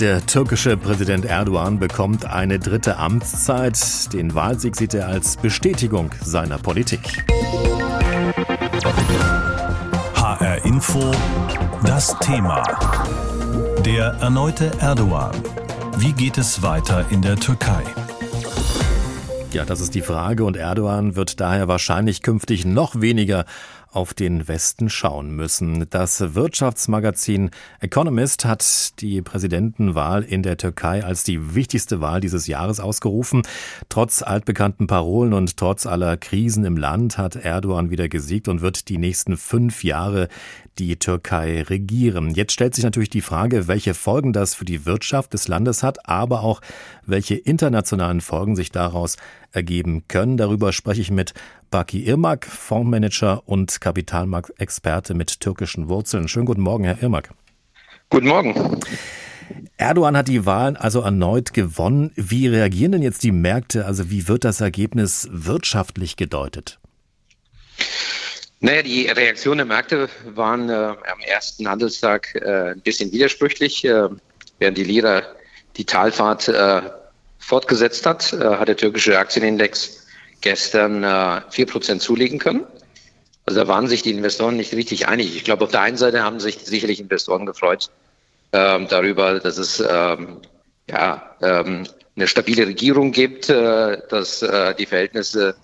Der türkische Präsident Erdogan bekommt eine dritte Amtszeit. Den Wahlsieg sieht er als Bestätigung seiner Politik. HR Info, das Thema. Der erneute Erdogan. Wie geht es weiter in der Türkei? Ja, das ist die Frage und Erdogan wird daher wahrscheinlich künftig noch weniger auf den Westen schauen müssen. Das Wirtschaftsmagazin Economist hat die Präsidentenwahl in der Türkei als die wichtigste Wahl dieses Jahres ausgerufen. Trotz altbekannten Parolen und trotz aller Krisen im Land hat Erdogan wieder gesiegt und wird die nächsten fünf Jahre die Türkei regieren. Jetzt stellt sich natürlich die Frage, welche Folgen das für die Wirtschaft des Landes hat, aber auch welche internationalen Folgen sich daraus ergeben können. Darüber spreche ich mit Baki Irmak, Fondsmanager und Kapitalmarktexperte mit türkischen Wurzeln. Schönen guten Morgen, Herr Irmak. Guten Morgen. Erdogan hat die Wahlen also erneut gewonnen. Wie reagieren denn jetzt die Märkte? Also wie wird das Ergebnis wirtschaftlich gedeutet? Naja, die Reaktionen der Märkte waren äh, am ersten Handelstag äh, ein bisschen widersprüchlich. Äh, während die Lira die Talfahrt äh, fortgesetzt hat, äh, hat der türkische Aktienindex gestern äh, vier Prozent zulegen können. Also da waren sich die Investoren nicht richtig einig. Ich glaube, auf der einen Seite haben sich sicherlich Investoren gefreut ähm, darüber, dass es ähm, ja, ähm, eine stabile Regierung gibt, äh, dass äh, die Verhältnisse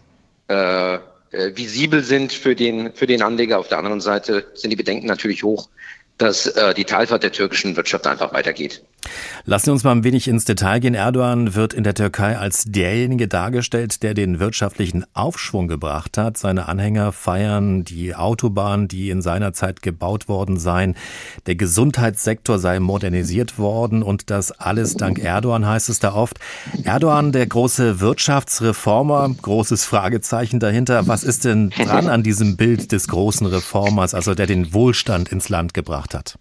äh, äh, visibel sind für den, für den Anleger. Auf der anderen Seite sind die Bedenken natürlich hoch, dass äh, die Talfahrt der türkischen Wirtschaft einfach weitergeht. Lassen Sie uns mal ein wenig ins Detail gehen. Erdogan wird in der Türkei als derjenige dargestellt, der den wirtschaftlichen Aufschwung gebracht hat. Seine Anhänger feiern die Autobahnen, die in seiner Zeit gebaut worden seien. Der Gesundheitssektor sei modernisiert worden und das alles dank Erdogan heißt es da oft. Erdogan, der große Wirtschaftsreformer, großes Fragezeichen dahinter. Was ist denn dran an diesem Bild des großen Reformers, also der den Wohlstand ins Land gebracht hat?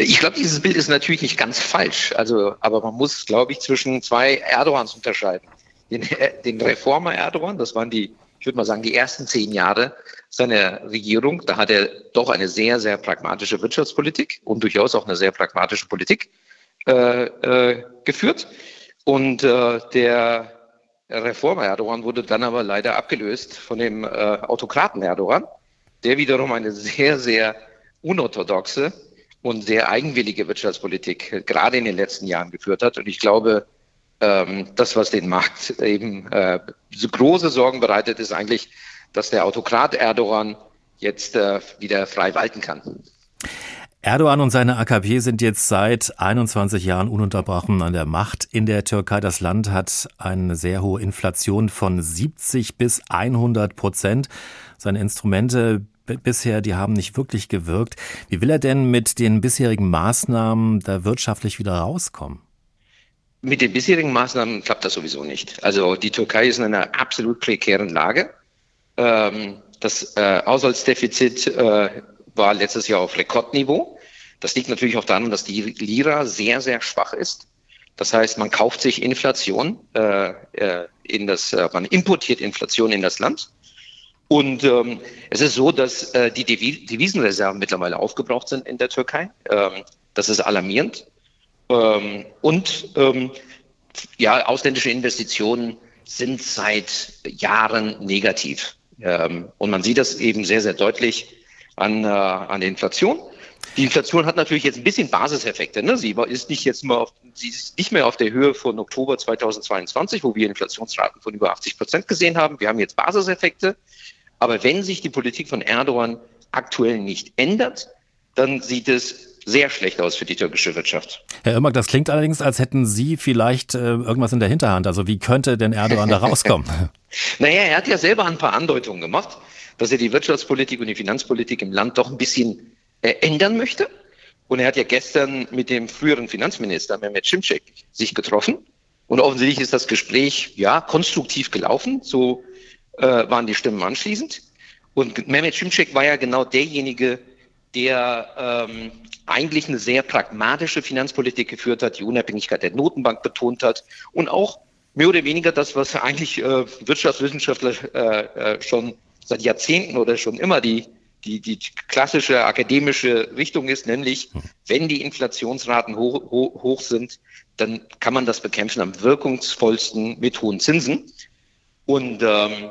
Ich glaube, dieses Bild ist natürlich nicht ganz falsch. Also, aber man muss, glaube ich, zwischen zwei Erdogans unterscheiden. Den, äh, den Reformer Erdogan, das waren die, ich würde mal sagen, die ersten zehn Jahre seiner Regierung. Da hat er doch eine sehr, sehr pragmatische Wirtschaftspolitik und durchaus auch eine sehr pragmatische Politik äh, äh, geführt. Und äh, der Reformer Erdogan wurde dann aber leider abgelöst von dem äh, Autokraten Erdogan, der wiederum eine sehr, sehr unorthodoxe und sehr eigenwillige Wirtschaftspolitik gerade in den letzten Jahren geführt hat. Und ich glaube, ähm, das, was den Markt eben äh, so große Sorgen bereitet, ist eigentlich, dass der Autokrat Erdogan jetzt äh, wieder frei walten kann. Erdogan und seine AKP sind jetzt seit 21 Jahren ununterbrochen an der Macht in der Türkei. Das Land hat eine sehr hohe Inflation von 70 bis 100 Prozent. Seine Instrumente bisher, die haben nicht wirklich gewirkt. Wie will er denn mit den bisherigen Maßnahmen da wirtschaftlich wieder rauskommen? Mit den bisherigen Maßnahmen klappt das sowieso nicht. Also die Türkei ist in einer absolut prekären Lage. Ähm, das äh, Haushaltsdefizit äh, war letztes Jahr auf Rekordniveau. Das liegt natürlich auch daran, dass die Lira sehr, sehr schwach ist. Das heißt, man kauft sich Inflation äh, in das, man importiert Inflation in das Land und ähm, es ist so, dass äh, die Devisenreserven mittlerweile aufgebraucht sind in der Türkei. Ähm, das ist alarmierend. Ähm, und ähm, ja, ausländische Investitionen sind seit Jahren negativ. Ähm, und man sieht das eben sehr, sehr deutlich an, äh, an der Inflation. Die Inflation hat natürlich jetzt ein bisschen Basiseffekte. Ne? Sie ist nicht jetzt mal auf, sie ist nicht mehr auf der Höhe von Oktober 2022, wo wir Inflationsraten von über 80 Prozent gesehen haben. Wir haben jetzt Basiseffekte. Aber wenn sich die Politik von Erdogan aktuell nicht ändert, dann sieht es sehr schlecht aus für die türkische Wirtschaft. Herr Irmak, das klingt allerdings, als hätten Sie vielleicht äh, irgendwas in der Hinterhand. Also wie könnte denn Erdogan da rauskommen? naja, er hat ja selber ein paar Andeutungen gemacht, dass er die Wirtschaftspolitik und die Finanzpolitik im Land doch ein bisschen äh, ändern möchte. Und er hat ja gestern mit dem früheren Finanzminister Mehmet Şimşek sich getroffen. Und offensichtlich ist das Gespräch ja konstruktiv gelaufen. So äh, waren die Stimmen anschließend. Und Mehmet Şimşek war ja genau derjenige, der ähm, eigentlich eine sehr pragmatische Finanzpolitik geführt hat, die Unabhängigkeit der Notenbank betont hat und auch mehr oder weniger das, was eigentlich äh, Wirtschaftswissenschaftler äh, äh, schon seit Jahrzehnten oder schon immer die die, die klassische akademische Richtung ist, nämlich wenn die Inflationsraten hoch, hoch, hoch sind, dann kann man das bekämpfen am wirkungsvollsten mit hohen Zinsen. Und ähm,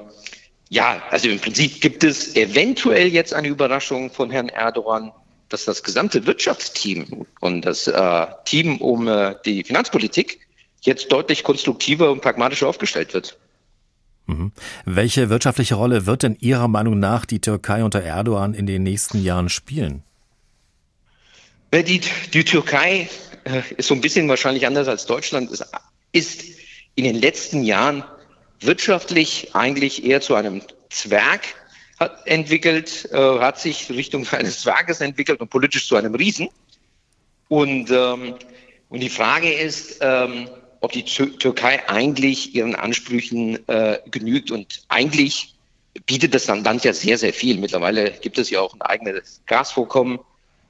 ja, also im Prinzip gibt es eventuell jetzt eine Überraschung von Herrn Erdogan, dass das gesamte Wirtschaftsteam und das äh, Team um äh, die Finanzpolitik jetzt deutlich konstruktiver und pragmatischer aufgestellt wird. Mhm. Welche wirtschaftliche Rolle wird denn Ihrer Meinung nach die Türkei unter Erdogan in den nächsten Jahren spielen? Die, die Türkei äh, ist so ein bisschen wahrscheinlich anders als Deutschland, ist, ist in den letzten Jahren wirtschaftlich eigentlich eher zu einem Zwerg hat entwickelt, äh, hat sich Richtung eines Zwerges entwickelt und politisch zu einem Riesen. Und, ähm, und die Frage ist, ähm, ob die Türkei eigentlich ihren Ansprüchen äh, genügt. Und eigentlich bietet das Land ja sehr, sehr viel. Mittlerweile gibt es ja auch ein eigenes Gasvorkommen.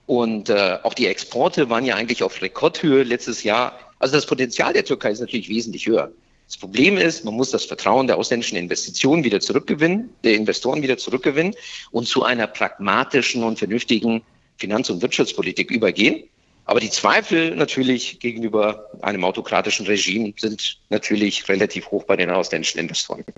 Und äh, auch die Exporte waren ja eigentlich auf Rekordhöhe letztes Jahr. Also das Potenzial der Türkei ist natürlich wesentlich höher. Das Problem ist, man muss das Vertrauen der ausländischen Investitionen wieder zurückgewinnen, der Investoren wieder zurückgewinnen und zu einer pragmatischen und vernünftigen Finanz- und Wirtschaftspolitik übergehen. Aber die Zweifel natürlich gegenüber einem autokratischen Regime sind natürlich relativ hoch bei den ausländischen Investoren.